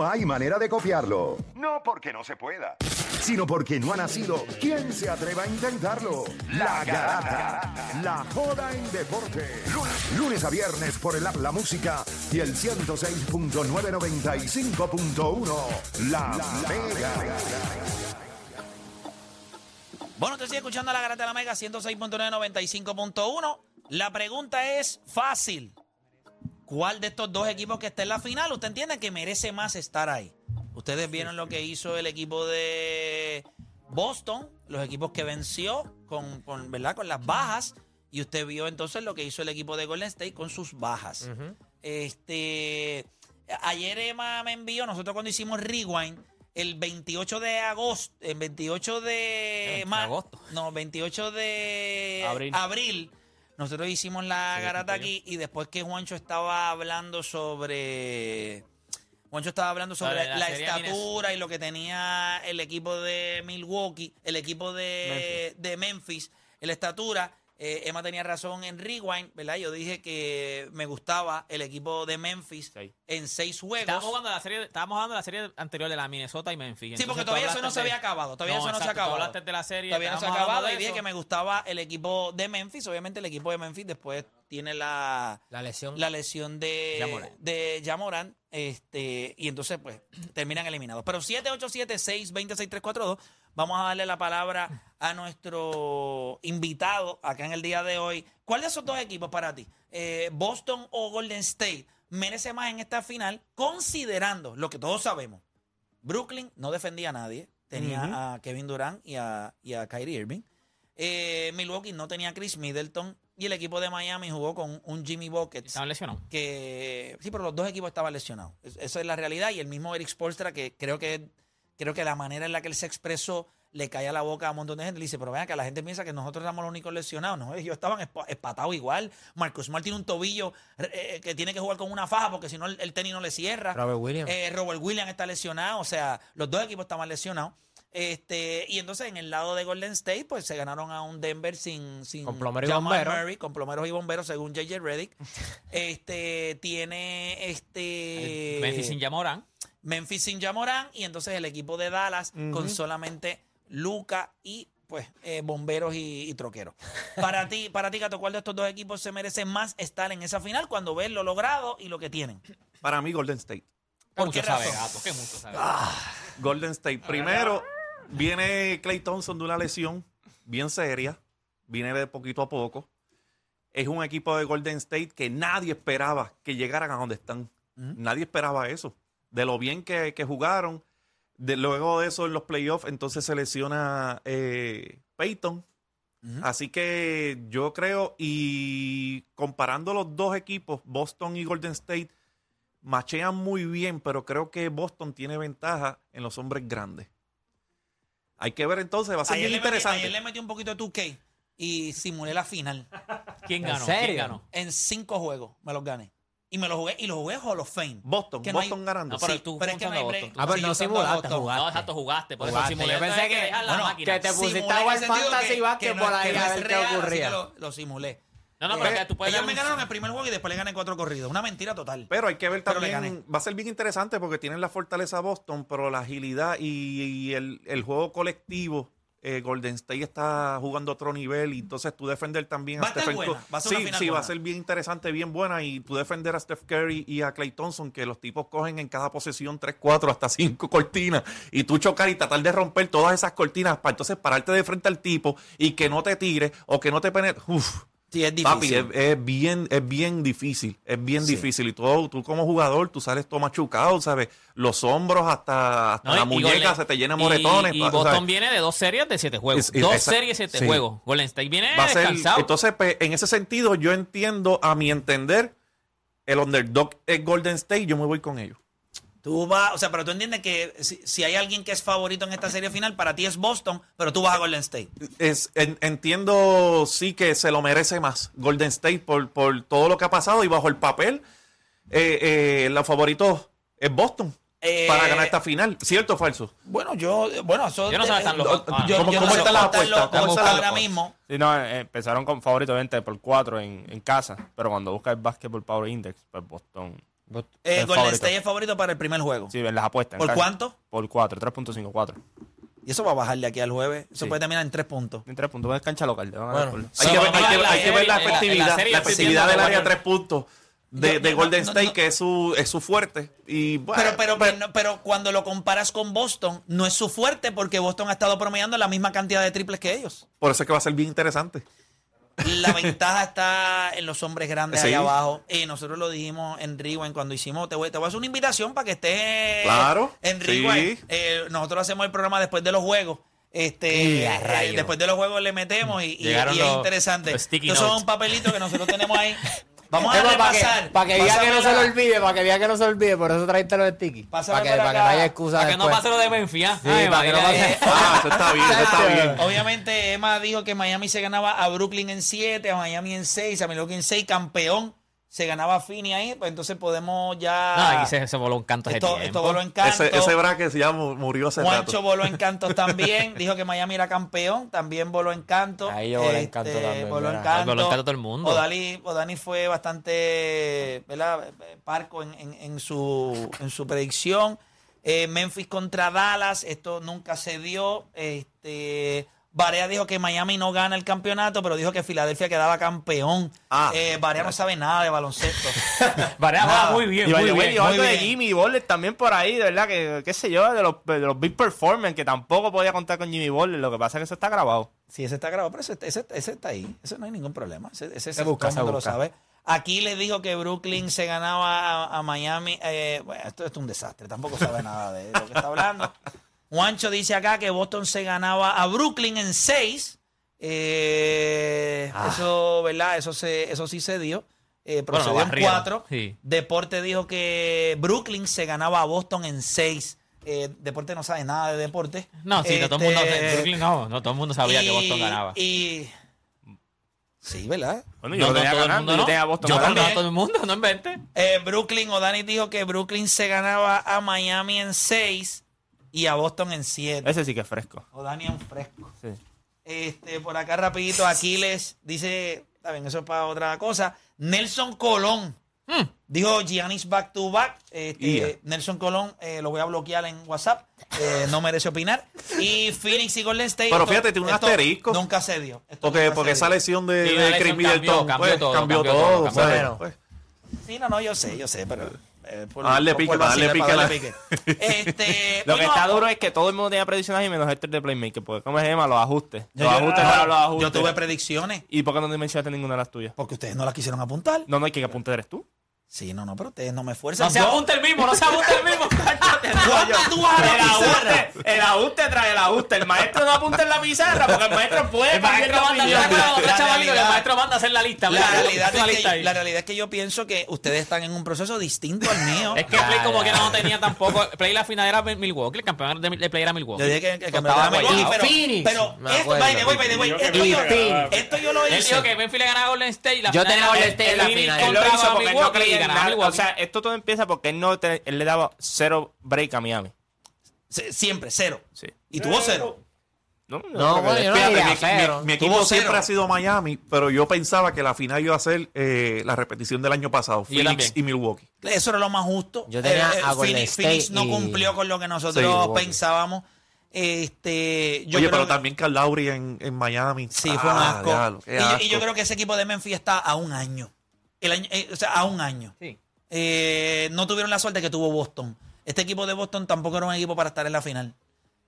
No hay manera de copiarlo. No porque no se pueda, sino porque no ha nacido. ¿Quién se atreva a intentarlo? La Garata. La joda en deporte. Lunes, lunes a viernes por el app La Música y el 106.995.1. La, Mega. Bueno, te sigue escuchando la Garata de la Mega 106.995.1. La pregunta es fácil. ¿Cuál de estos dos equipos que está en la final usted entiende que merece más estar ahí? Ustedes vieron lo que hizo el equipo de Boston, los equipos que venció con, con, ¿verdad? con las bajas, y usted vio entonces lo que hizo el equipo de Golden State con sus bajas. Este, ayer Emma me envió, nosotros cuando hicimos Rewind, el 28 de agosto, el 28 de Eh, agosto. no, 28 de Abril. abril, nosotros hicimos la garata aquí y después que Juancho estaba hablando sobre Juancho estaba hablando sobre la estatura y lo que tenía el equipo de Milwaukee, el equipo de de Memphis, la estatura. Eh, Emma tenía razón en Rewind, ¿verdad? Yo dije que me gustaba el equipo de Memphis Sí. en seis juegos. Estábamos jugando la serie, estábamos la serie anterior de la Minnesota y Memphis. Sí, porque todavía eso no se había acabado. Todavía eso no se hablaste de la serie. Todavía no se ha acabado y dije que me gustaba el equipo de Memphis. Obviamente el equipo de Memphis después tiene la, La lesión. la lesión de Ja Morant. de Ja Morant, este, y entonces pues terminan eliminados. Pero 787-620-6342, vamos a darle la palabra a nuestro invitado acá en el día de hoy. ¿Cuál de esos dos equipos para ti, eh, Boston o Golden State, merece más en esta final, considerando lo que todos sabemos? Brooklyn no defendía a nadie, tenía a Kevin Durant y a, y a Kyrie Irving. Eh, Milwaukee no tenía a Chris Middleton y el equipo de Miami jugó con un Jimmy Buckets Estaban lesionados. que sí, pero los dos equipos estaban lesionados. Es- Esa es la realidad. Y el mismo Eric Spolstra, que creo que creo que la manera en la que él se expresó le cae a la boca a un montón de gente. Le dice, pero vean que la gente piensa que nosotros éramos los únicos lesionados. No, ellos estaban espa- espatados igual. Marcus Smart tiene un tobillo eh, que tiene que jugar con una faja porque si no el, el tenis no le cierra. Robert Williams. Eh, Robert Williams está lesionado. O sea, los dos equipos estaban lesionados. Este, y entonces en el lado de Golden State, pues se ganaron a un Denver sin, sin Con plomeros y bomberos. Murray, con plomeros y bomberos, según JJ Reddick. este tiene este Memphis sin Yamoran. Memphis sin Jamoran y entonces el equipo de Dallas con solamente Luca y pues eh, bomberos y, y troqueros. Para ti, para ti, Gato, ¿cuál de estos dos equipos se merece más estar en esa final cuando ves lo logrado y lo que tienen? Para mí, Golden State. ¿Por mucho qué sabe, gato, que mucho sabe. Golden State. Primero, viene Clay Thompson de una lesión bien seria. Viene de poquito a poco. Es un equipo de Golden State que nadie esperaba que llegaran a donde están. Nadie esperaba eso. De lo bien que, que jugaron. De, luego de eso, en los playoffs, entonces se lesiona eh, Peyton. Así que yo creo, y comparando los dos equipos, Boston y Golden State, machean muy bien, pero creo que Boston tiene ventaja en los hombres grandes. Hay que ver entonces, va a ser Ayer bien metí, interesante. ayer le metí un poquito de 2K y simulé la final. ¿Quién ¿En ganó? serio? ¿Quién ganó? En cinco juegos me los gané. Y me los jugué, y los jugué Hall of Fame. Boston, Que no hay- Boston ganando. No, pero Sí, tú pero es que no hay break. Boston. Ah, pero Sí, no yo simulaste, Boston. jugaste. No, exacto, jugaste. Por Jugaste. eso simulé. Yo pensé que- bueno, que te pusiste en a jugar el sentido fantasy que- que no- ahí que no a es ver qué real, así ocurría. que Lo, lo simulé. No, no, Eh, pero que tú puedes ellos dar me un- ganaron el primer juego y después le gané cuatro corridos. Una mentira total. Pero hay que ver Pero le también, va a ser bien interesante porque tienen la fortaleza Boston, pero la agilidad y, y el, el juego colectivo, eh, Golden State está jugando a otro nivel y entonces tú defender también Va a Stephen Curry. va a ser sí, va a ser bien interesante, bien buena y tú defender a Steph Curry y a Clay Thompson que los tipos cogen en cada posesión 3, 4, hasta 5 cortinas y tú chocar y tratar de romper todas esas cortinas para entonces pararte de frente al tipo y que no te tire o que no te penetre. Uf, Sí, es Papi, difícil. es, es bien, es bien difícil, es bien Sí. difícil. Y tú, tú como jugador, tú sales todo machucado, ¿sabes? Los hombros hasta, hasta No, la y- y muñeca Golden- se te llena y- moretones. Y, pa- Boston ¿sabes? viene de dos series de siete juegos. Es- es- dos esa- series de siete sí. juegos. Golden State viene Va a ser, descansado. entonces, pues, en ese sentido, yo entiendo, a mi entender, el underdog es Golden State, yo me voy con ellos. Tú vas, o sea, pero tú entiendes que si, si hay alguien que es favorito en esta serie final, para ti es Boston, pero tú vas a Golden State. Es, en- entiendo, sí, que se lo merece más Golden State por, por todo lo que ha pasado y bajo el papel, eh, eh, los favoritos es Boston Eh, para ganar esta final. ¿Cierto o falso? Bueno, yo, bueno, eso. Yo no sé están los- yo- ah, yo- ¿cómo- yo cómo no están las apuestas? cómo ¿Cómo están están ahora mismo. Sí, no, eh, empezaron con favorito 20 por 4 en, en casa, pero cuando buscas el Basketball Power Index, pues Boston Eh, Golden favorito. State es favorito para el primer juego. Sí, en las apuestas. ¿Por cuánto? Por 4, 3.5, 4. Y eso va a bajar de aquí al jueves. Eso Sí. puede terminar en tres puntos. En 3 puntos. Es cancha local. Bueno, Hay que, ver, hay que- vamos a hay que ver la efectividad, la efectividad del área de cuatro- tres puntos de, Yo- de no, Golden no, State, no. que es su, es su fuerte. Y bueno, Pero, pero, pero, no- pero cuando lo comparas con Boston, no es su fuerte porque Boston ha estado promediando la misma cantidad de triples que ellos. por eso es que va a ser bien interesante. La ventaja está en los hombres grandes Sí. ahí abajo. Y nosotros lo dijimos en Rewind cuando hicimos. Te voy, te voy a hacer una invitación para que estés Claro, en sí. Rewind. Eh, nosotros hacemos el programa después de los juegos. Este, eh, después de los juegos le metemos y, y- Llegaron y es los- interesante. los sticky Estos son notes. un papelito que nosotros tenemos ahí. Vamos a Es para que, repasar. para que diga que no se lo olvide, para que diga que no se lo olvide, por eso traíste los sticky. Para que, para que acá. no haya excusa Para que no pase lo de Memphis. ¿ah? Sí, Ay, para que no pase- Ah, eso está bien, eso está bien. Obviamente, Emma dijo que Miami se ganaba a Brooklyn en 7, a Miami en 6, a Milwaukee en 6, campeón. Se ganaba Finney ahí, pues entonces podemos ya. No, aquí se, se voló un canto ese esto, voló en canto. Ese, ese bracket ya mu- murió hace Juancho rato. voló en cantos también. Dijo que Miami era campeón. También voló en canto. Ahí yo volé en canto también, Voló en mira. canto. Voló en canto todo el mundo. Odali, Odani fue bastante ¿verdad? parco en, en- en su, en su predicción. Eh, Memphis contra Dallas. Esto nunca se dio. Este. Barea dijo que Miami no gana el campeonato, pero dijo que Filadelfia quedaba campeón. Ah. Eh, Barea no sabe nada de baloncesto. Varea Nada. va muy bien, Y muy bien. dijo muy algo de bien. Jimmy Butler también por ahí, de verdad, que qué sé yo, de los, de los big performers, que tampoco podía contar con Jimmy Butler. Lo que pasa es que eso está grabado. Sí, ese está grabado, pero ese, ese- ese está ahí. Ese no hay ningún problema. Ese, ese, Se busca, se mundo lo busca. sabe. Aquí les dijo que Brooklyn se ganaba a, a Miami. Eh, bueno, esto, esto es un desastre. Tampoco sabe nada de lo que está hablando. Juancho dice acá que Boston se ganaba a Brooklyn en 6. Eso, ¿verdad? Eso, se, eso sí se dio. Eh, procedió lo en barrieron, 4. sí. Deporte dijo que Brooklyn se ganaba a Boston en 6. deporte no sabe nada de deporte. No, sí, no, todo el mundo. Este, Brooklyn no, no, todo el mundo sabía que Boston ganaba. Y. Sí, ¿verdad? Bueno, No, yo no, tenía todo el ganando, mundo yo no. tenía a Boston Yo ganando. también, todo el mundo, no invente. Eh, Brooklyn, O'Dani dijo que Brooklyn se ganaba a Miami en 6 y a Boston en 7. Ese sí que es fresco. O'Dani en fresco. Sí. Este, por acá rapidito, Aquiles dice, está bien, eso es para otra cosa. Nelson Colón. Hmm. Dijo Giannis back to back. Este, Yeah. Nelson Colón eh, lo voy a bloquear en WhatsApp. eh, no merece opinar. Y Phoenix y Golden State. Pero esto- fíjate, tiene un asterisco. Nunca se dio. Esto Porque, nunca porque se esa lesión de, Sí, de Chris Middleton cambió, pues, cambió todo, cambió cambió todo. todo, cambió ¿sabes? todo. Pues, Sí, no, no, yo sé, yo sé, pero. Eh, por- A darle por- pique, para darle pique a la- pique. Este, Lo que está duro es que todo el mundo tenía predicciones y menos Héctor de Playmaker. Porque, ¿cómo se llama? Los ajustes. yo- los yo- ajustes, ah, para los ajustes. Yo tuve predicciones ¿Y por qué no te mencionaste ninguna de las tuyas? porque ustedes no las quisieron apuntar. No, no hay que apuntar eres tú. Sí, no, no, pero ustedes no me esfuerzan. No se apunta el mismo, no se apunta el mismo. ¿Cuándo tú vas a la El pizarra? ajuste, el ajuste trae el ajuste. El maestro no apunta en la pizarra porque el maestro puede El maestro manda, La el maestro manda a hacer la lista. La realidad, es lista que, ahí. la realidad es que yo pienso que ustedes están en un proceso distinto al mío. Es que Play como que no tenía tampoco. Play la final era Milwaukee, el campeón de, Play era Milwaukee. Yo dije que, que el campeonato era Milwaukee, pero, esto, yo, lo Él dijo hice. que Memphis le ganaba a Golden State. Yo tenía Golden State en la final. Él lo hizo porque no creía nada. O sea, esto todo empieza porque él, no te- él le daba cero break a Miami. Se- Siempre, cero. Sí. Y tuvo cero. No, No, bueno, yo no Fíjate, mi, cero. mi- mi equipo Tuvo siempre cero. ha sido Miami, pero yo pensaba que la final iba a ser eh, la repetición del año pasado, Phoenix también. y Milwaukee. Eso era lo más justo. Yo tenía Eh, eh, a Phoenix, State Phoenix no y- cumplió con lo que nosotros Sí, pensábamos. Este, yo Oye, creo pero que- también Carl Lowry en, en Miami. Sí, fue un asco. diablo, Y, yo- y yo creo que ese equipo de Memphis está a un año. El año eh, o sea, a un año. Sí. Eh, no tuvieron la suerte que tuvo Boston. Este equipo de Boston tampoco era un equipo para estar en la final.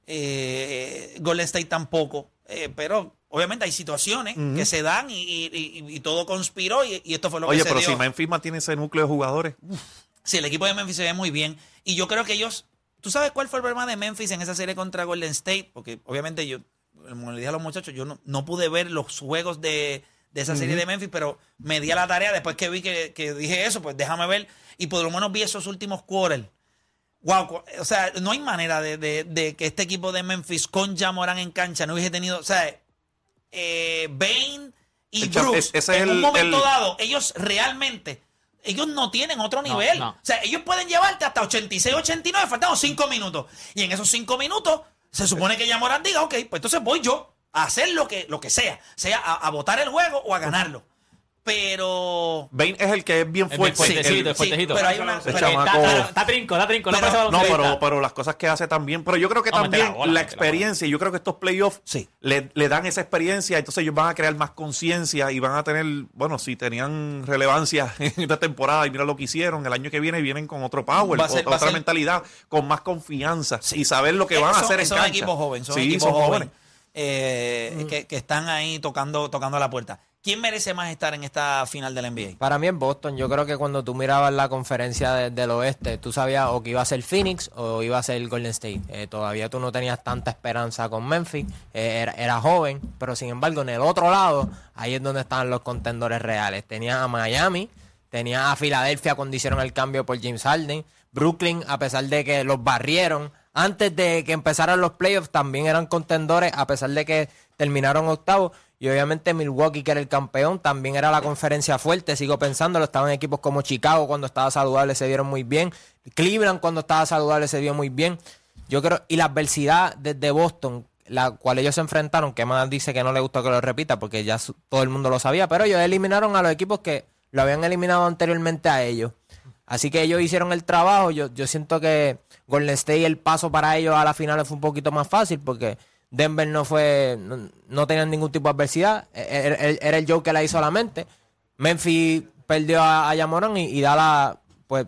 Eh, Golden State tampoco. Eh, pero obviamente hay situaciones que se dan y, y- y- y todo conspiró y, esto fue lo Oye, que se pero dio. si Memphis mantiene ese núcleo de jugadores, Sí, el equipo de Memphis se ve muy bien. Y yo creo que ellos. ¿Tú sabes cuál fue el problema de Memphis en esa serie contra Golden State? Porque obviamente yo, como le dije a los muchachos, yo no, no pude ver los juegos de, de esa serie de Memphis, pero me di a la tarea después que vi que, que dije eso, pues déjame ver. Y por lo menos vi esos últimos quarters. Wow, o sea, no hay manera de, de- de que este equipo de Memphis con Jamoran en cancha no hubiese tenido, o sea, eh, Bane y Brooks es- ese es en un el- momento el- dado, ellos realmente, ellos no tienen otro nivel. no. O sea, ellos pueden llevarte hasta 86, 89, faltando 5 minutos. Y en esos 5 minutos, se supone que Jamoran diga, ok, pues entonces voy yo a hacer lo que, lo que sea, sea a, a votar el juego o a ganarlo. pero... Bane es el que es bien fuerte. fuertecito, el- es fuertecito. pero hay una... Ese pero- chamaco- Está, está- está trinco, está trinco. No, Pero- No, baloncesta. pero, pero las cosas que hace también. Pero yo creo que No, también la bola, la experiencia, yo creo que estos playoffs Sí. le, le dan esa experiencia, entonces ellos van a crear más conciencia y van a tener, bueno, si tenían relevancia en esta temporada y mira lo que hicieron, el año que viene vienen con otro power, ser- otra va a ser- mentalidad, con más confianza y saber lo que van a hacer en son cancha. equipos jóvenes, son Sí, equipos son jóvenes jóvenes. Eh, que, que están ahí tocando, tocando la puerta. ¿Quién merece más estar en esta final del NBA? Para mí es Boston. Yo creo que cuando tú mirabas la conferencia de- del oeste, tú sabías o que iba a ser Phoenix o iba a ser Golden State. Eh, todavía tú no tenías tanta esperanza con Memphis. Eh, era, era joven, pero sin embargo, en el otro lado, ahí es donde estaban los contendores reales. Tenías a Miami, tenías a Filadelfia cuando hicieron el cambio por James Harden. Brooklyn, a pesar de que los barrieron, antes de que empezaran los playoffs, también eran contendores, a pesar de que terminaron octavos. Y obviamente Milwaukee, que era el campeón, también era la conferencia fuerte, sigo pensándolo. Estaban equipos como Chicago cuando estaba saludable se vieron muy bien. Cleveland cuando estaba saludable se vio muy bien. Yo creo, y la adversidad desde Boston, la cual ellos se enfrentaron, que más dice que no le gustó que lo repita porque ya todo el mundo lo sabía, pero ellos eliminaron a los equipos que lo habían eliminado anteriormente a ellos. Así que ellos hicieron el trabajo. Yo, yo siento que Golden State, el paso para ellos a la final fue un poquito más fácil porque Denver no fue, no, no tenían ningún tipo de adversidad. E- Era, era- era el Joe que la hizo solamente. Memphis perdió a, a Yamoran y, y Dallas, pues,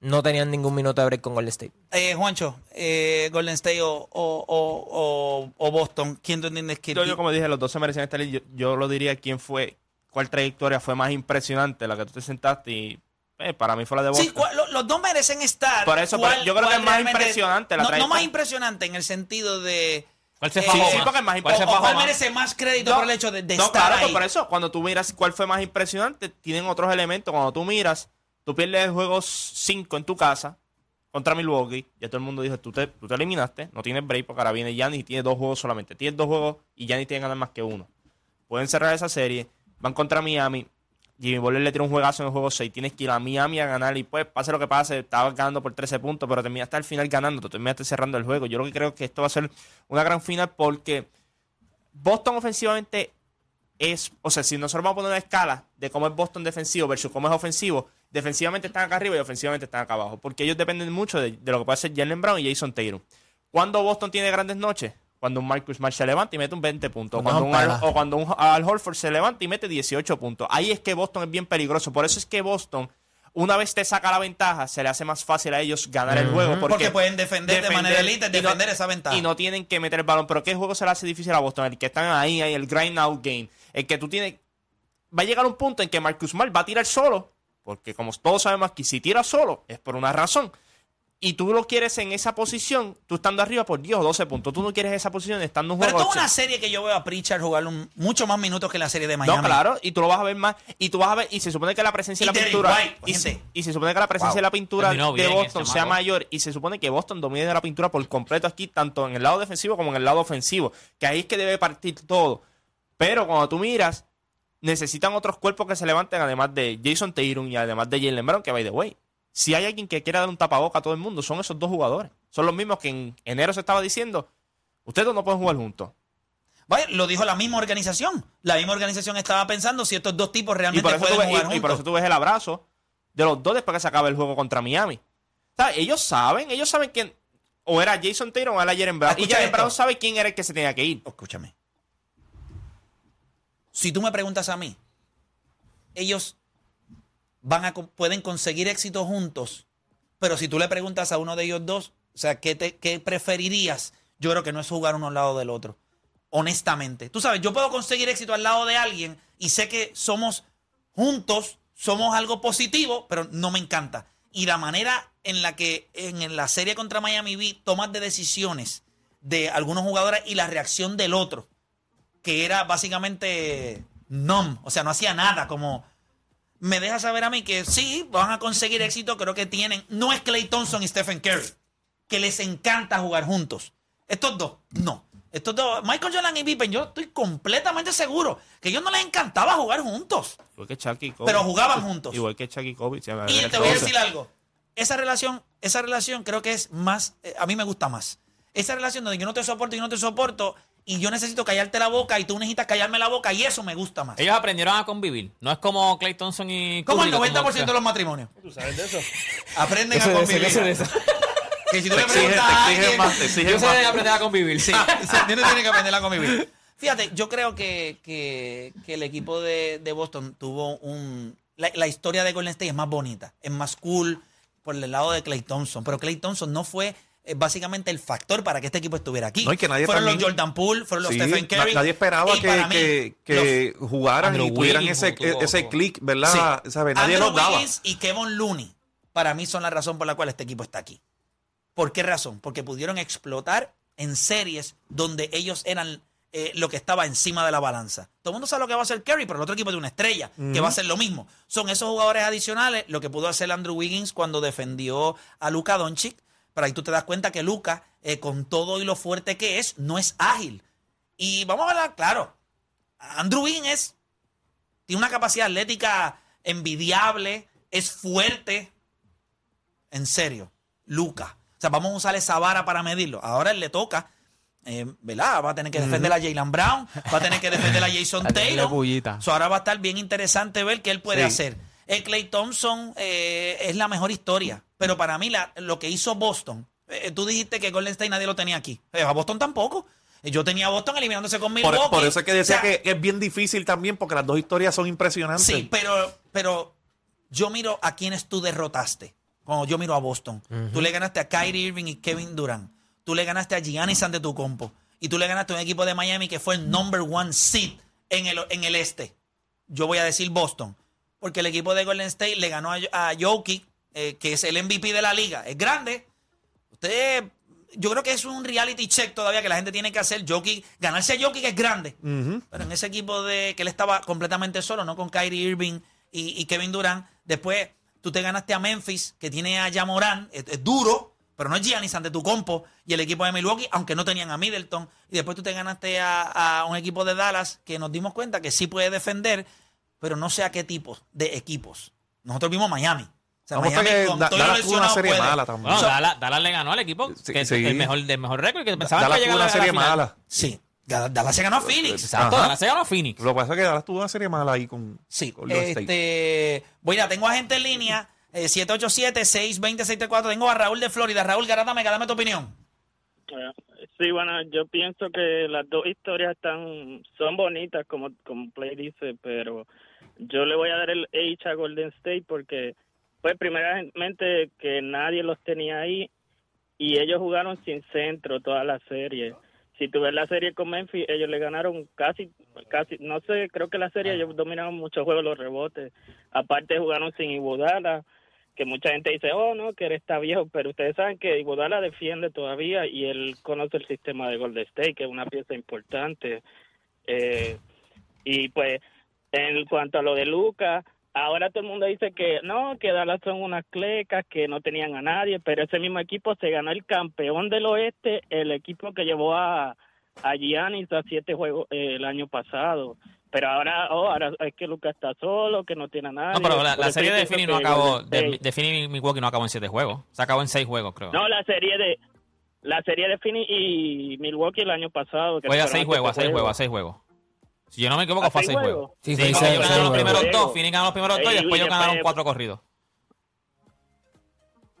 no tenían ningún minuto de break con Golden State. Eh, Juancho, eh, Golden State o, o- o- o- o Boston, ¿quién tú entiendes que Yo, yo, como dije, los dos se merecían estar ahí. Yo, yo lo diría quién fue, cuál trayectoria fue más impresionante, la que tú te sentaste y eh, para mí fue la de Boston. Sí, ¿cuál- lo- los dos merecen estar. Por eso, ¿Cuál- pero yo creo que es más impresionante la no, no más impresionante en el sentido de. ¿Cuál se Eh, fajó sí, más? sí, porque es más ¿Cuál se o- o fajó cuál más? merece más crédito No, por el hecho de, de no, estar claro, ahí. pues por eso, cuando tú miras cuál fue más impresionante, tienen otros elementos. Cuando tú miras, tú pierdes el juego 5 en tu casa contra Milwaukee, ya todo el mundo dijo, tú te, tú te eliminaste, no tienes break porque ahora viene Giannis y tiene dos juegos solamente. Tienes dos juegos y Giannis tiene que ganar más que uno. Pueden cerrar esa serie, van contra Miami, Jimmy Butler le tira un juegazo en el juego 6, tienes que ir a Miami a ganar y pues pase lo que pase, estabas ganando por 13 puntos, pero terminaste al final ganando, terminaste cerrando el juego. Yo lo que creo que esto va a ser una gran final porque Boston ofensivamente es, o sea, si nosotros vamos a poner una escala de cómo es Boston defensivo versus cómo es ofensivo, defensivamente están acá arriba y ofensivamente están acá abajo, porque ellos dependen mucho de, de lo que puede hacer Jalen Brown y Jason Taylor. ¿Cuándo Boston tiene grandes noches? Cuando un Marcus Smart se levanta y mete un 20 puntos, o Cuando un Al, pela. o cuando un Al Horford se levanta y mete 18 puntos. Ahí es que Boston es bien peligroso, por eso es que Boston una vez te saca la ventaja, se le hace más fácil a ellos ganar el juego. Porque, Porque pueden defender de manera elite, no- defender esa ventaja. Y no tienen que meter el balón. Pero ¿qué juego se le hace difícil a Boston? El que están ahí, ahí el grind out game. El que tú tienes. Va a llegar un punto en que Marcus Smart va a tirar solo. Porque como todos sabemos aquí, si tira solo es por una razón. Y tú lo quieres en esa posición, tú estando arriba por 10 o 12 puntos. Tú no quieres esa posición estando en un Pero esto es una serie que yo veo a Pritchard jugar un- mucho más minutos que la serie de Miami. No, claro, y tú lo vas a ver más. Y tú vas a ver, y se supone que la presencia Y de la pintura. White, y, se, y se supone que la presencia Wow. de la pintura de Boston ese sea mago. mayor. Y se supone que Boston domine de la pintura por completo aquí, tanto en el lado defensivo como en el lado ofensivo. Que ahí es que debe partir todo. Pero cuando tú miras, necesitan otros cuerpos que se levanten, además de Jason Tatum y además de Jalen Brown, que by the way. Si hay alguien que quiera dar un tapaboca a todo el mundo, son esos dos jugadores. Son los mismos que en enero se estaba diciendo, ustedes no pueden jugar juntos. Vaya, lo dijo la misma organización. La misma organización estaba pensando si estos dos tipos Y realmente pueden ves, jugar y- y por eso juntos. tú ves el abrazo de los dos después que se acaba el juego contra Miami. O sea, ellos saben, ellos saben quién. O era Jason Taylor o era Jaren Brown. Y Escucha Jaren esto. Brown sabe quién era el que se tenía que ir. Escúchame. Si tú me preguntas a mí, ellos van a, pueden conseguir éxito juntos, pero si tú le preguntas a uno de ellos dos, o sea, ¿qué, te- qué preferirías? Yo creo que no es jugar uno al lado del otro. Honestamente. Tú sabes, yo puedo conseguir éxito al lado de alguien y sé que somos juntos, somos algo positivo, pero no me encanta. Y la manera en la que en, en la serie contra Miami vi tomas de decisiones de algunos jugadores y la reacción del otro, que era básicamente numb, o sea, no hacía nada, como me deja saber a mí que sí, van a conseguir éxito, creo que tienen, no es Clay Thompson y Stephen Curry, que les encanta jugar juntos. Estos dos, no. Estos dos, Michael Jordan y Pippen, yo estoy completamente seguro que a ellos no les encantaba jugar juntos, Igual que Chucky y Kobe. pero jugaban juntos. Igual que Chucky y Kobe. llama- Y te voy a decir algo. Esa relación, esa relación creo que es más, eh, a mí me gusta más. Esa relación donde yo no te soporto y no te soporto y yo necesito callarte la boca y tú necesitas callarme la boca y eso me gusta más. Ellos aprendieron a convivir. No es como Clay Thompson y como el Curry, 90% de los matrimonios. ¿Tú sabes de eso? Aprenden Eso a convivir. eso de eso. Que si tú Te le preguntas te a alguien, más, te exigen Yo sé más. aprender a convivir, sí. Sí, tiene, tiene que aprender a convivir. Fíjate, yo creo que, que- que el equipo de, de Boston tuvo un... La, la historia de Golden State es más bonita, es más cool por el lado de Clay Thompson, pero Clay Thompson no fue básicamente el factor para que este equipo estuviera aquí. No, y que nadie fueron los Jordan Poole, fueron los Sí, Stephen Curry. nadie esperaba y que, para mí, que, que jugaran Andrew y tuvieran ese, tuvo- ese click, ¿verdad? Sí. Nadie Andrew los daba. Wiggins y Kevin Looney, para mí, son la razón por la cual este equipo está aquí. ¿Por qué razón? Porque pudieron explotar en series donde ellos eran eh, lo que estaba encima de la balanza. Todo el mundo sabe lo que va a hacer Curry, pero el otro equipo tiene una estrella, que va a hacer lo mismo. Son esos jugadores adicionales, lo que pudo hacer Andrew Wiggins cuando defendió a Luka Doncic. Pero ahí tú te das cuenta que Luka, eh, con todo y lo fuerte que es, no es ágil. Y vamos a hablar claro. Andrew Wiggins es tiene una capacidad atlética envidiable, es fuerte. En serio, Luca. O sea, vamos a usar esa vara para medirlo. Ahora él le toca, eh, ¿verdad? Va a tener que defender a Jalen Brown, va a tener que defender a Jason Taylor. So, ahora va a estar bien interesante ver qué él puede Sí. hacer. El Clay Thompson eh, es la mejor historia, pero para mí la- lo que hizo Boston, eh, tú dijiste que Golden State nadie lo tenía aquí. Eh, a Boston tampoco. Yo tenía a Boston eliminándose con Milwaukee. Por, por eso es que decía O sea, que es bien difícil también, porque las dos historias son impresionantes. Sí, pero, pero yo miro a quienes tú derrotaste. Cuando yo miro a Boston. Tú le ganaste a Kyrie Irving y Kevin Durant. Tú le ganaste a Giannis Antetokounmpo. Y tú le ganaste a un equipo de Miami que fue el number one seed en el, en el este. Yo voy a decir Boston. Porque el equipo de Golden State le ganó a, a Jokic, eh, que es el MVP de la liga. Es grande. Usted, yo creo que es un reality check todavía que la gente tiene que hacer. Jokic, ganarse a Jokic es grande. Pero en ese equipo de que él estaba completamente solo, no con Kyrie Irving y, y Kevin Durant. Después tú te ganaste a Memphis, que tiene a Jamoran, es, es duro, pero no es Giannis ante tu compo. Y el equipo de Milwaukee, aunque no tenían a Middleton. Y después tú te ganaste a, a un equipo de Dallas que nos dimos cuenta que sí puede defender, pero no sé a qué tipo de equipos. Nosotros vimos Miami. Sea, Vamos a Miami que Da- Dallas tuvo una serie puede. mala también. Bueno, So- Dallas, Dallas le ganó al equipo Sí, que es sí. el mejor, del mejor récord que pensaban Dallas que tuvo una serie mala. Sí, Dallas se ganó a Phoenix. Exacto, Ajá. Dallas se ganó a Phoenix. Lo que pasa es que Dallas tuvo una serie mala ahí con, Sí, con este, voy a tengo a gente en línea, eh, 787-620-634, tengo a Raúl de Florida. Raúl, garátame, dame tu opinión. Sí, bueno, yo pienso que las dos historias están son bonitas, como, como Play dice, pero yo le voy a dar el H a Golden State porque, pues, primeramente que nadie los tenía ahí y ellos jugaron sin centro toda la serie. Si tú ves la serie con Memphis, ellos le ganaron casi, casi, no sé, creo que la serie ellos dominaron muchos juegos los rebotes. Aparte jugaron sin Iguodala, que mucha gente dice, oh, no, que él está viejo, pero ustedes saben que Iguodala defiende todavía y él conoce el sistema de Golden State, que es una pieza importante. Eh, y pues, en cuanto a lo de Lucas, ahora todo el mundo dice que no, que Dallas son unas clecas, que no tenían a nadie, pero ese mismo equipo se ganó el campeón del oeste, el equipo que llevó a, a Giannis a siete juegos eh, el año pasado. Pero ahora, oh, ahora es que Lucas está solo, que no tiene a nadie. No, pero la, serie de Phoenix no acabó. De, de Milwaukee no acabó en siete juegos. Se acabó en seis juegos, creo. No, la serie de la serie de Phoenix y Milwaukee el año pasado. que Fue a seis juegos, a seis juegos, a seis juegos. Si yo no me equivoco, ¿A fue a seis juegos? juegos. Sí, Sí, ellos ganaron los juegos. primeros dos, Phoenix ganó los primeros dos y después ellos ganaron cuatro corridos.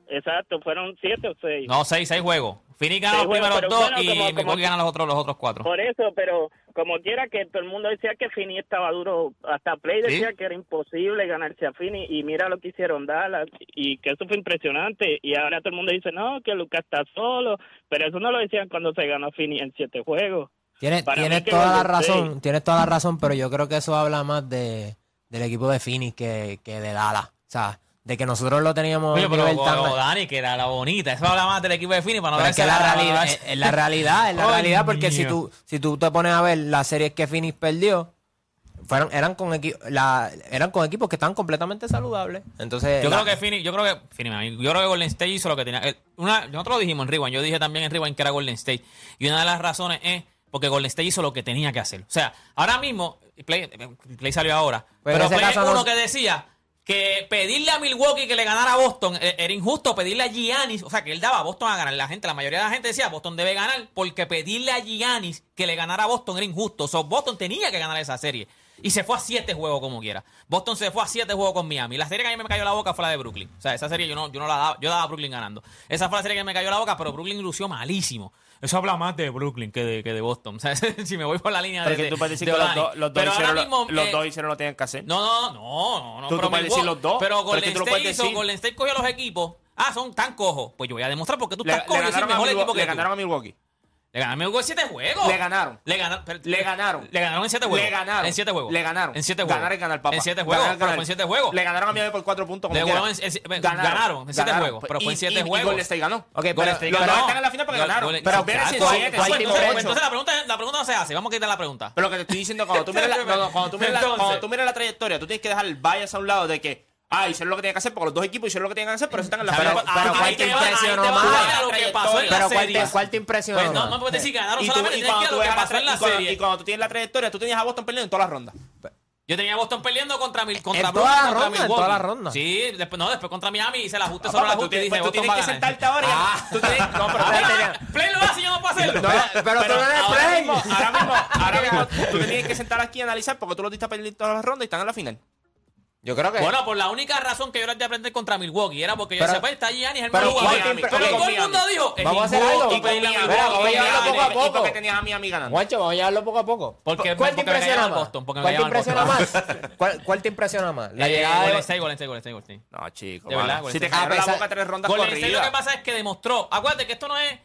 Exacto, fueron siete o seis. No, seis, seis juegos. Phoenix ganó Seis los primeros pero dos bueno, y como- como- Milwaukee ganó los otros, los otros cuatro. Por eso, pero como quiera que todo el mundo decía que Phoenix estaba duro, hasta Play Sí. decía que era imposible ganarse a Phoenix y mira lo que hicieron Dallas y que eso fue impresionante y ahora todo el mundo dice no, que Lucas está solo, pero eso no lo decían cuando se ganó Phoenix en siete juegos. Tienes, que toda la razón, tienes toda la razón, pero yo creo que eso habla más de, del equipo de Phoenix que, que de Dallas. O sea, de que nosotros lo teníamos Oye, pero nivel tan- oh, Dani, que era la bonita. Eso habla más del equipo de Phoenix para no Pero es que la la- realidad, es, es la realidad, es la realidad, porque si tú, si tú te pones a ver las series que Phoenix perdió, fueron, eran con equi- la, eran con equipos que están completamente saludables. Entonces, Yo la- creo que Phoenix, yo creo que Phoenix, yo creo que Golden State hizo lo que tenía. eh, Una, nosotros lo dijimos en Rewind, yo dije también en Rewind que era Golden State. Y una de las razones es porque Golden State hizo lo que tenía que hacer. O sea, ahora mismo, Play, Clay salió ahora, pero Clay es uno que decía que pedirle a Milwaukee que le ganara a Boston eh, era injusto, pedirle a Giannis, o sea, que él daba a Boston a ganar. La gente, la mayoría de la gente decía, Boston debe ganar, porque pedirle a Giannis que le ganara a Boston era injusto. O sea, Boston tenía que ganar esa serie. Y se fue a siete juegos como quiera. Boston se fue a siete juegos con Miami. La serie que a mí me cayó la boca fue la de Brooklyn. O sea, esa serie yo no, yo no la daba, yo daba a Brooklyn ganando. Esa fue la serie que me cayó la boca, pero Brooklyn lució malísimo. Eso habla más de Brooklyn que de, que de Boston. O sea, si me voy por la línea Porque de. Porque tú puedes decir de que los, do, eh, los, dos hicieron, mismo, los eh, dos hicieron lo tenían que hacer. No, no, no. no tú, pero tú puedes decir los dos. Pero Golden pero State hizo, Golden State cogió a los equipos. Ah, son tan cojos. Pues yo voy a demostrar por qué tú estás cojo. El mejor equipo que. Le ganaron a Milwaukee. Le ganaron a México en siete juegos. Le ganaron. Le, gana, pero, le, ganaron. Le ganaron en siete juegos. Le ganaron. En siete juegos. Le ganaron. En siete juegos. Ganar es ganar, papá. En siete juegos. Ganar, pero. Fue en siete juegos. Le ganaron a Miami por cuatro puntos. Le ganaron, en, ganaron, ganaron en siete juegos. Pero fue en siete juegos. Y Golden State ganó. Ok, pero Golden State los ganó. dos están en la final porque ganaron. Golden, pero verás en siete. Entonces, la, pregunta, la pregunta no se hace. Vamos a quitar la pregunta. Pero lo que te estoy diciendo, cuando tú miras la, cuando tú miras la, trayectoria, tú tienes que dejar el bias a un lado de que Ah, hicieron lo que tenían que hacer porque los dos equipos hicieron lo que tenían que hacer, pero están en la final. Pero, ¿cuál te impresionó más? Pero ¿cuál te impresionó más? No, no puedes decir que ganaron solamente, tienes que lo que pasó en la serie. Y cuando tú tienes la trayectoria, tú tenías a Boston perdiendo en todas las rondas. Yo tenía a Boston peleando contra mi, contra en toda la ronda, en toda la ronda. Sí, después, no, después contra Miami y se la ajuste ah, sobre la justa y pues dije, pues, tú tienes que sentarte ahora. Ah. Y, tú tienes, no, pero ah. Play lo hace, yo no puedo hacerlo. No, pero, pero, pero, tú no eres ahora Play. Mismo, ahora mismo, ahora mismo, tú te tienes que sentar aquí y analizar porque tú los diste a perder todas las rondas y están en la final. Yo creo que. Bueno, por la única razón que yo las de aprender contra Milwaukee era porque yo decía, pues está Giannis, el mejor jugador. Pero todo el mundo dijo, vamos a hacer algo. Y vamos a llevarlo poco a poco. porque tenías a Miami ganando? Guacho, vamos a llevarlo poco a poco. ¿Cuál te impresiona más? ¿Cuál te impresiona más? ¿Cuál te impresiona más? La llegada. Golden State, Golden State, Golden State. No, chico. De verdad, Si te cae la boca tres rondas corridas. Golden State lo que pasa es que demostró. Acuérdate que esto no es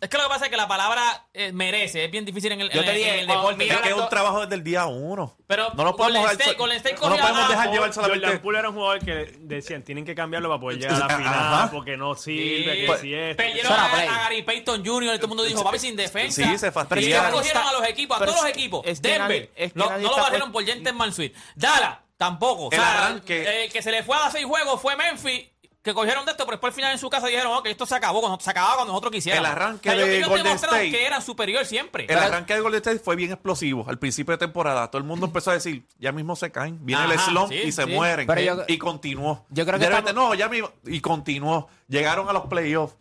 es que lo que pasa es que la palabra eh, merece, es bien difícil en el, Yo en te el- el deporte. Es que es un trabajo desde el día uno. Pero no nos podemos, State- Golden no podemos dejar llevar Jordan. Poole era un jugador que decían tienen que cambiarlo para poder llegar a la final porque no sirve, que si es. Perdieron a, a Gary Payton Jr. y todo el mundo dijo, papi, sin defensa. Sí, se fastidiaron. Pero cogieron a los equipos, a todos los equipos. es Denver, no, no lo está- barrieron por Jenten Mansuit. Dallas, tampoco. O El eh, que se le fue a dar seis juegos fue Memphis que cogieron de esto, pero después al final en su casa dijeron, que esto se acabó, cuando, se acababa cuando nosotros quisiéramos. El arranque o sea, de ellos, Golden State. que era superior siempre. El arranque de Golden State fue bien explosivo al principio de temporada. Todo el mundo empezó a decir, ya mismo se caen, viene el slump y se mueren. Y continuó. Yo creo que no, ya mismo, y continuó. Llegaron a los playoffs,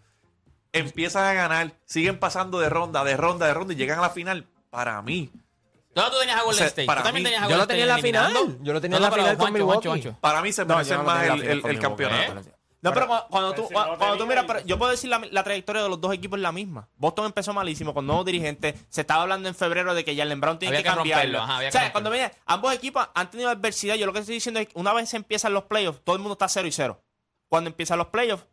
empiezan a ganar, siguen pasando de ronda, de ronda, de ronda y llegan a la final. Para mí, no, tenías a Golden State. Para mí, Yo lo tenía en la final. Yo lo tenía en la final con Para mí se merece no, no más el, el, el campeonato. No, pero, cuando, tú, cuando, tú miras, yo puedo decir la, trayectoria de los dos equipos es la misma. Boston empezó malísimo con nuevos dirigentes. Se estaba hablando en febrero de que Jalen Brown tiene que, cambiarlo. O sea, cuando me ambos equipos han tenido adversidad. Yo lo que estoy diciendo es que una vez se empiezan los playoffs, todo el mundo está 0 y 0. Cuando empiezan los playoffs,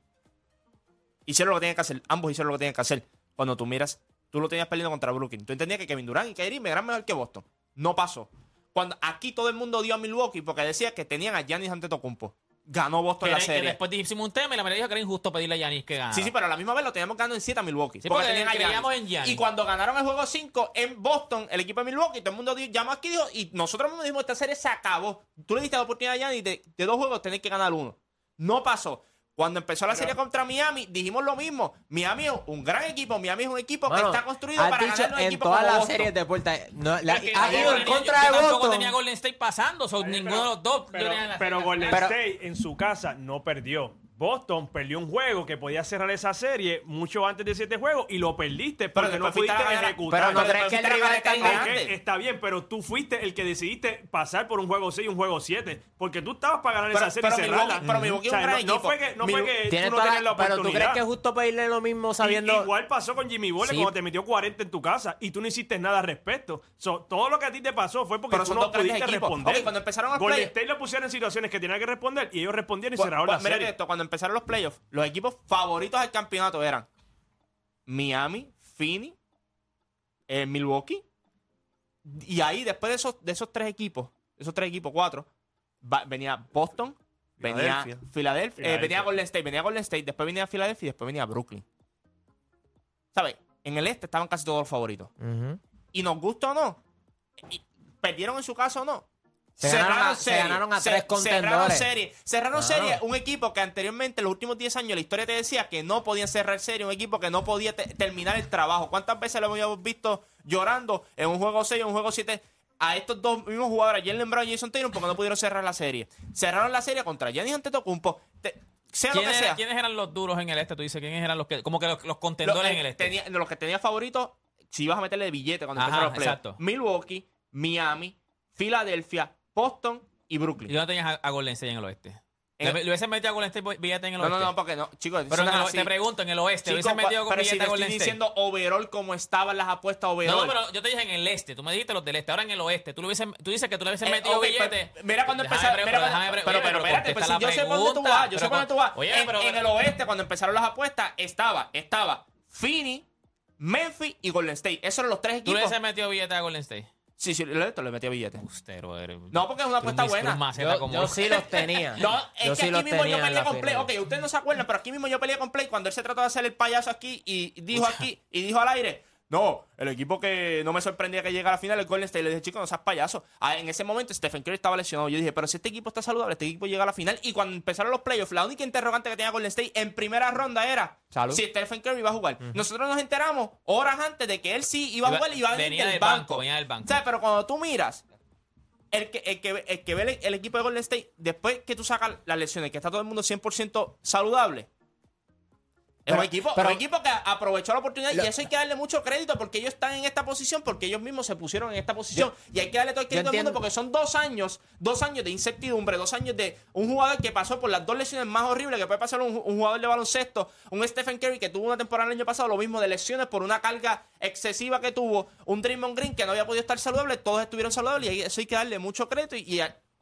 hicieron lo que tenían que hacer. Ambos hicieron lo que tenían que hacer. Cuando tú miras, tú lo tenías perdiendo contra Brooklyn. Tú entendías que Kevin Durant y Kyrie me eran mejor que Boston. No pasó. Cuando aquí todo el mundo dio a Milwaukee porque decía que tenían a Giannis Antetokounmpo ganó Boston la serie. Que después hicimos un tema y la mayoría dijo que era injusto pedirle a Yanis que ganara. Sí, sí, pero a la misma vez lo teníamos ganando en 7 a Milwaukee. Porque, porque tenían. En Giannis. Y cuando ganaron el juego 5 en Boston, el equipo de Milwaukee, todo el mundo llamó aquí dijo, y nosotros mismos dijimos, esta serie se acabó. Tú le diste la oportunidad a Yanis de, de, dos juegos tener que ganar uno. No pasó. Cuando empezó la serie contra Miami, dijimos lo mismo. Miami es un gran equipo. Miami es un equipo que está construido para dicho, ganar un en equipo todas como las series de puerta. No, la, Porque ha ido en yo- contra de Yo tampoco tenía Golden State pasando, so, ninguno de los dos. yo Pero, pero Golden Pero- State en su casa no perdió. Boston perdió un juego que podía cerrar esa serie mucho antes de siete juegos y lo perdiste porque pero no pudiste ejecutar. Pero no crees que el rival está bien, pero tú fuiste el que decidiste pasar por un juego 6 y un juego 7 porque tú estabas para ganar esa serie pero cerrarla. Mi, pero no, fue que, no fue que tú no tenías la, oportunidad. Pero tú crees que es justo pedirle lo mismo sabiendo... Igual pasó con Jimmy Butler sí. cuando te metió 40 en tu casa y tú no hiciste nada al respecto. So, todo lo que a ti te pasó fue porque pero tú no pudiste responder. Okay, cuando empezaron a Golden State lo pusieron en situaciones que tenían que responder y ellos respondieron y cerraron la serie empezaron los playoffs, los equipos favoritos del campeonato eran Miami, Phoenix, eh, Milwaukee. Y ahí, después de esos, de esos tres equipos, esos tres equipos, cuatro, venía Boston, venía eh, Filadelfia, venía Golden State, venía Golden State, después venía Filadelfia y después venía Brooklyn. ¿Sabes? En el este estaban casi todos los favoritos. Y nos gusta o no, perdieron en su caso o no, Cerraron, a, serie. Cerraron serie. Cerraron serie un equipo que anteriormente, en los últimos 10 años, la historia te decía que no podían cerrar serie, un equipo que no podía terminar el trabajo. ¿Cuántas veces lo habíamos visto llorando en un juego 6, en un juego 7? A estos dos mismos jugadores, Jalen Brown y Jason Taylor, porque no pudieron cerrar la serie. Cerraron la serie contra Giannis Antetokounmpo. Te sea lo que sea. ¿Quiénes eran los duros en el este? Tú dices, ¿quiénes eran los que, como que los, contendores eh, en el este? Tenía, los que tenía favoritos, si ibas a meterle de billete cuando empezaron los playoffs. Milwaukee, Miami, Filadelfia, Boston y ¿Y Brooklyn. dónde tenías a, a Golden State en el oeste? En- ¿Le, le hubiesen metido a Golden State billete en el No, oeste? no, no, porque no, chicos, Pero no el te pregunto, en el oeste, ¿le Chicos, hubiesen metido con pero si billete te a estoy Golden State? diciendo overall como estaban las apuestas overall. No, pero yo te dije en el este. Tú me dijiste los del este. Ahora en el oeste. Tú, le hubiesen- tú dices que tú le hubiesen Eh, metido ok, billete. pero mira cuando empezaron. pero pero, oye, pero pero espérate, pues, si yo sé dónde tú vas. Yo sé Pero dónde tú vas. Oye, en, pero- en el oeste, cuando empezaron las apuestas, estaba, estaba Phoenix, Memphis y Golden State. Esos eran los tres Tú le equipos. hubieses metido billete a Golden State. Sí, sí, el oeste le metía billete. Ustero, eres. No, porque es una apuesta buena. Maceta Yo, como- yo sí los tenía. No, es Yo que sí aquí mismo yo peleé con Play. final. Ok, ustedes no se acuerdan, pero aquí mismo yo peleé con Play cuando él se trató de hacer el payaso aquí y dijo aquí y dijo al aire. No, el equipo que no me sorprendía que llegara a la final, el Golden State. Le dije, chicos, no seas payaso. Ah, en ese momento Stephen Curry estaba lesionado. Yo dije, pero si este equipo está saludable, este equipo llega a la final. Y cuando empezaron los playoffs, la única interrogante que tenía Golden State en primera ronda era Salud. si Stephen Curry iba a jugar. Nosotros nos enteramos horas antes de que él sí iba a jugar y iba a venir venía del del banco. banco, venía del banco. O sea, pero cuando tú miras el que, el que, el que ve el, el equipo de Golden State, después que tú sacas las lesiones, que está todo el mundo 100% saludable, Pero- un equipo, pero- un equipo que aprovechó la oportunidad Lo- y eso hay que darle mucho crédito porque ellos están en esta posición, porque ellos mismos se pusieron en esta posición. y hay que darle todo el crédito al mundo porque son dos años, dos años de incertidumbre, dos años de un jugador que pasó por las dos lesiones más horribles que puede pasar un, un jugador de baloncesto, un Stephen Curry que tuvo una temporada el año pasado, lo mismo de lesiones por una carga excesiva que tuvo, un Draymond Green que no había podido estar saludable, todos estuvieron saludables y eso hay que darle mucho crédito y,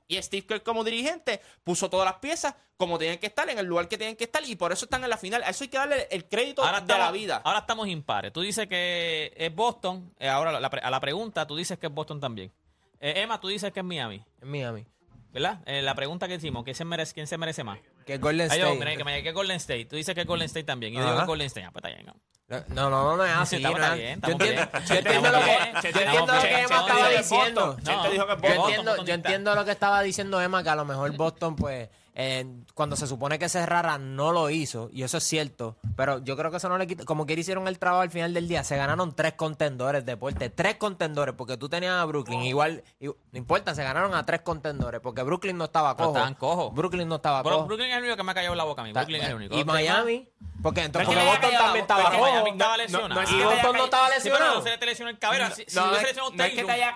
y Steve Kerr como dirigente puso todas las piezas como tenían que estar, en el lugar que tienen que estar y por eso están en la final. A eso hay que darle el crédito Ahora de estamos, la vida. ahora estamos impares. Tú dices que es Boston. eh, ahora la a la pregunta, tú dices que es Boston también. Eh, Emma, tú dices que es Miami. En Miami. ¿Verdad? Eh, la pregunta que hicimos, ¿quién se merece, quién se merece más? Que es Golden Ay, yo, State. mira, que me que es Golden State. Tú dices que es Golden State también. Y yo digo Ajá. que es Golden State. Ah, pues está bien. ¿no? No, no, no, no es así. Estamos no es- bien, yo estamos entiendo, bien. yo entiendo Estamos lo que, yo entiendo lo Emma estaba diciendo. Boston. No. Gente dijo que es Yo Boston. entiendo, yo Boston entiendo lo que estaba diciendo Emma, que a lo mejor Boston, pues, eh, cuando se supone que cerrara, no lo hizo, y eso es cierto. Pero yo creo que eso no le quita. Como que hicieron el trabajo al final del día, se ganaron tres contendores de deporte. Tres contendores, porque tú tenías a Brooklyn. Igual, y- no importa, se ganaron a tres contendores, porque Brooklyn no estaba cojo. estaban cojos. Brooklyn no estaba Pero cojo. Brooklyn es el único que me ha callado la boca a mí. Brooklyn es el único. Y Miami, porque entonces porque Boston también estaba cojo. Miami estaba no, lesionado. no es Y Boston no estaba Sí, pero lesionado. no se le lesionó el cabello. Si, si no, no es- se lesionó no que te haya no- es que te haya-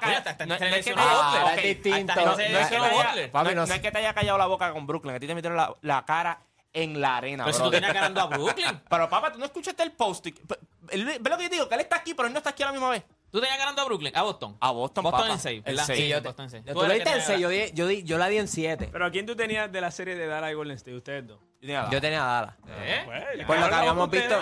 no es que te haya callado la boca con Brooklyn, a ti te metieron la, la cara en la arena. Pero si tú tenías ganando a Brooklyn. Pero papá, tú no escuchaste el post. Ve lo que yo digo, que él está aquí, pero él no está aquí a la misma vez. Tú tenías ganando a Brooklyn, a Boston. A Boston, Boston papá. en 6, El ¿verdad? seis. Sí, Sí, yo te- Boston en 6. Tú le diste en 6, yo, di- yo, di- yo la di en 7. Pero ¿a quién tú tenías de la serie de Dallas y Golden State? Ustedes dos. Yo tenía a Dallas. ¿Eh? Pues, Por lo que habíamos visto,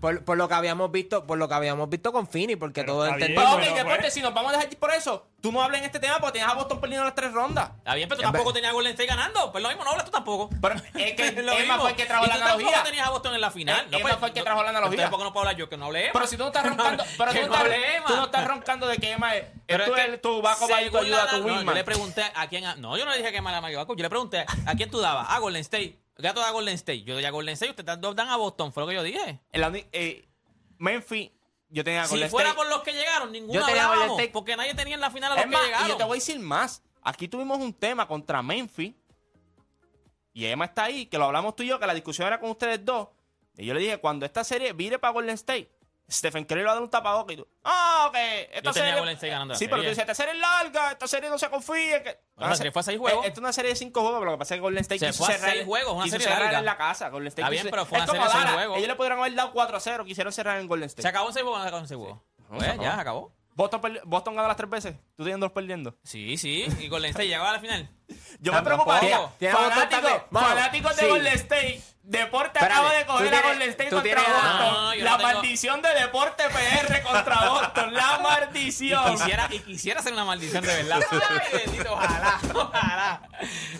por, por lo que habíamos visto, por lo que habíamos visto con Fini, porque Pero todo entendimos. Pero ok, Bueno, pues. si nos vamos a dejar ir por eso, tú no hablas en este tema porque tenías a Boston perdiendo las tres rondas. Está bien, pero tú En tampoco vez- tenías a Golden State ganando. Pues lo mismo, no hablas tú tampoco. Pero es que lo Emma mismo. fue el que trajo Y la tú tampoco analogía. tenías a Boston en la final. Eh, Emma fue el que trajo la analogía. Entonces, ¿por qué no puedo hablar yo? Que no hablé Emma. Pero si tú no estás roncando, pero tú no no estás, hable Emma. tú no estás roncando de que Emma es, Pero tú es tu Baco Baito según ayuda a tu no, Yo le pregunté a quién. No, yo no le dije que me la Baco. Yo le pregunté a quién tú dabas. A Golden State. Gato da Golden State. Yo doy a Golden State. Ustedes dos dan a Boston. Fue lo que yo dije. Uni- eh, Memphis, yo tenía Si Golden fuera State. por los que llegaron, ninguno Yo tenía hablábamos, State. Porque nadie tenía en la final a los Es más, que y llegaron. yo te voy a decir más. Aquí tuvimos un tema contra Memphis. Y Emma está ahí, que lo hablamos tú y yo, que la discusión era con ustedes dos. Y yo le dije, cuando esta serie vire para Golden State, Stephen Curry le va a dar un tapaboca y tú, ah, ok, esta Yo tenía serie... Golden State ganando la sí, pero tú serie. dices, esta serie es larga, esta serie no se confía. Que... Bueno, la serie fue a seis juegos. Eh, Esta es una serie de cinco juegos, pero lo que pasa es que Golden State Se quiso fue a cerrar, seis juegos, una quiso serie cerrar larga. en la casa. Golden State Está bien, quiso- pero fue una serie de seis juegos. Ellos le pudieron haber dado 4 a 0, quisieron cerrar en Golden ¿Se State. acabó en seis juegos o no se acabó en seis juegos? No, Pues, se acabó. ya, se acabó. Boston, Boston ganó las tres veces, tú teniéndolos perdiendo. Sí, sí. Y Golden State llegaba a la final. Yo me preocuparía. Fanáticos, fanáticos de sí. Golden State. Deporte Espérate, acaba de coger a Golden State contra tienes- Boston. No, la tengo- maldición de Deporte PR contra Boston. La maldición. Quisiera, y quisiera hacer una maldición de verdad. Ay, bendito, ojalá, ojalá.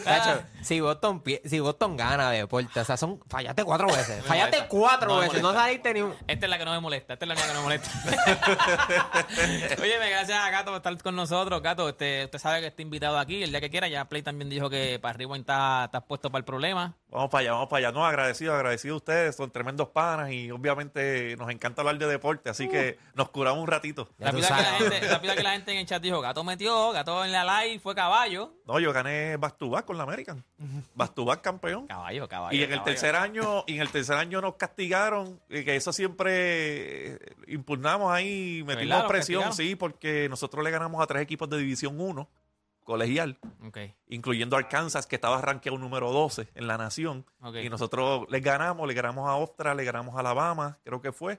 Tacho, si Boston, si Boston gana de deporte, o sea, son, fallaste cuatro veces. Fallaste cuatro No veces, no saliste ni un... Esta es la que no me molesta, esta es la única que no me molesta. Oye, gracias a Gato por estar con nosotros. Gato, este, usted sabe que está invitado aquí. El día que quiera, ya Play también dijo que para arriba está, está puesto para el problema. Vamos para allá, vamos para allá. No, agradecido, agradecido a ustedes, son tremendos panas y obviamente nos encanta hablar de deporte, así que nos curamos un ratito. Rápida que, la gente, que la gente en el chat dijo, Gato metió, Gato en la live fue caballo. No, yo gané back con la American. back campeón. Caballo, caballo. Y en el tercer año, y en el tercer año nos castigaron, y que eso siempre eh, impugnamos ahí, metimos presión, castigaron? sí, porque nosotros le ganamos a tres equipos de División 1, colegial, incluyendo Arkansas, que estaba rankeado número 12 en la nación. Y nosotros les ganamos, le ganamos a Ostra, le ganamos a Alabama, creo que fue.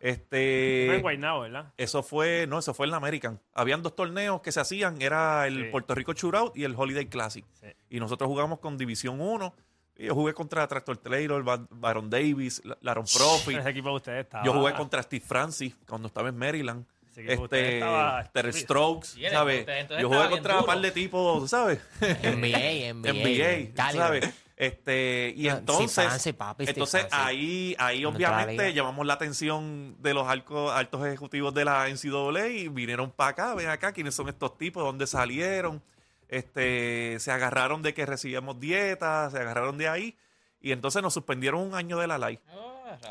Fue Este, en Guaynabo, ¿verdad? eso fue, no, eso fue en la American. Habían dos torneos que se hacían, era el Sí. Puerto Rico Shootout y el Holiday Classic. Sí. Y nosotros jugamos con División 1. Y Yo jugué contra Tractor Taylor, Ba- Baron Davis, La- Laron Profi. Ese equipo de ustedes estaba... Yo jugué contra Steve Francis cuando estaba en Maryland. Este, estaba- Ter Strokes, Sí, ¿sabes? Yo jugué contra un par de tipos, ¿sabes? NBA, NBA. ¿sabes? Este, y sí, entonces, papi, entonces ahí, ahí obviamente llamamos la atención de los alco- altos ejecutivos de la NCAA y vinieron para acá, ven acá, quiénes son estos tipos, dónde salieron, este, se agarraron de que recibíamos dietas, se agarraron de ahí y entonces nos suspendieron un año de la ley,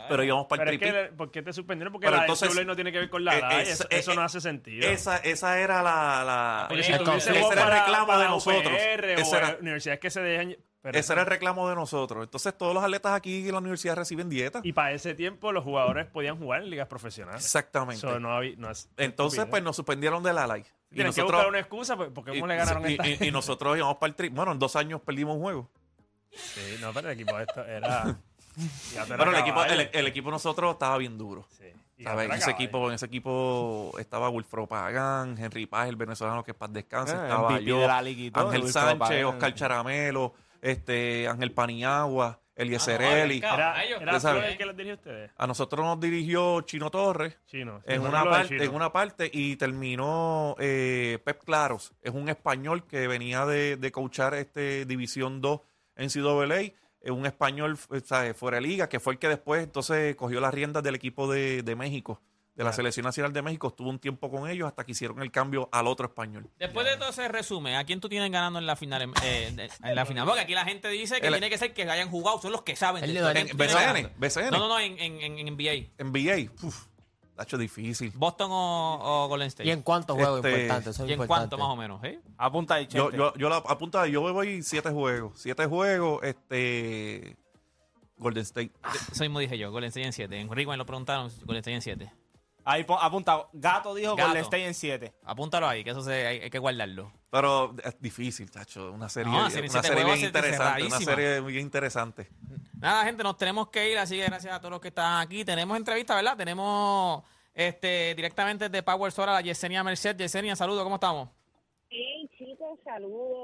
pero íbamos para Pero el es que, triple. le- ¿por qué te suspendieron? Porque Pero la entonces- no tiene que ver con la Eh, edad. es- Eso, eh, eso no eh, hace sentido. Esa, esa era la, la Porque si ese era el reclamo para de nosotros. O era- universidades que se dejan... pero ese era el reclamo de nosotros. Entonces todos los atletas aquí en la universidad reciben dieta. Y para ese tiempo los jugadores podían jugar en ligas profesionales. Exactamente. Eso no había- no es- Entonces, pues nos suspendieron de la ley. Y Tienen que nosotros, buscar una excusa pues, porque y, cómo le ganaron y- esta y- y nosotros íbamos para el tri. Bueno, en dos años perdimos un juego. Sí, no, pero el equipo de esto era... Pero el equipo, caballo. el, el equipo de nosotros estaba bien duro. Sí, y ¿sabes? En ese equipo, en ese equipo estaba Wilfro Pagán, Henry Paz, el venezolano que para descanse, Eh, estaba yo, Ángel Wilfredo Sánchez, Pagán. Oscar Charamelo, este, Ángel Paniagua, Eliezer Ah, no, Eli. Era, el que los ustedes. A nosotros nos dirigió Chino Torres. Chino. en una, parte, Chino. en una parte y terminó eh, Pep Claros. Es un español que venía de, de coachar este División 2 en CWA. Es un español eh, ¿sabes? fuera de liga, que fue el que después entonces cogió las riendas del equipo de, de México, de la Selección Nacional de México. Estuvo un tiempo con ellos hasta que hicieron el cambio al otro español. Después de todo ese resumen, ¿a quién tú tienes ganando en la final? en- eh, en la final, porque aquí la gente dice que El- tiene que ser que hayan jugado, son los que saben. El de de- esto. En ¿Quién tú tienes BCN? BCN. No, no, no, en, en, en, NBA. NBA, uf, ha hecho difícil. Boston o, o Golden State. ¿Y en cuántos juegos Este, importantes? Son ¿Y en cuánto más o menos? ¿eh? Apunta ahí, Yo, Chente. yo, yo la apunta, yo voy siete juegos. Siete juegos, este Golden State. Eso mismo dije yo, Golden State en 7. En Rico me lo preguntaron, Golden State en 7. Ahí pon- apunta. Gato dijo Gato. Golden State en 7. Apúntalo ahí, que eso se, hay, hay que guardarlo. Pero es difícil, tacho. Una serie, No, una serie siete juegos bien es interesante. Una serie bien interesante. Nada, gente, nos tenemos que ir, así que gracias a todos los que están aquí. Tenemos entrevista, ¿verdad? Tenemos este directamente de Power Sora, la Yesenia Merced. Yesenia, saludos, ¿cómo estamos? Hey, chicos, saludos.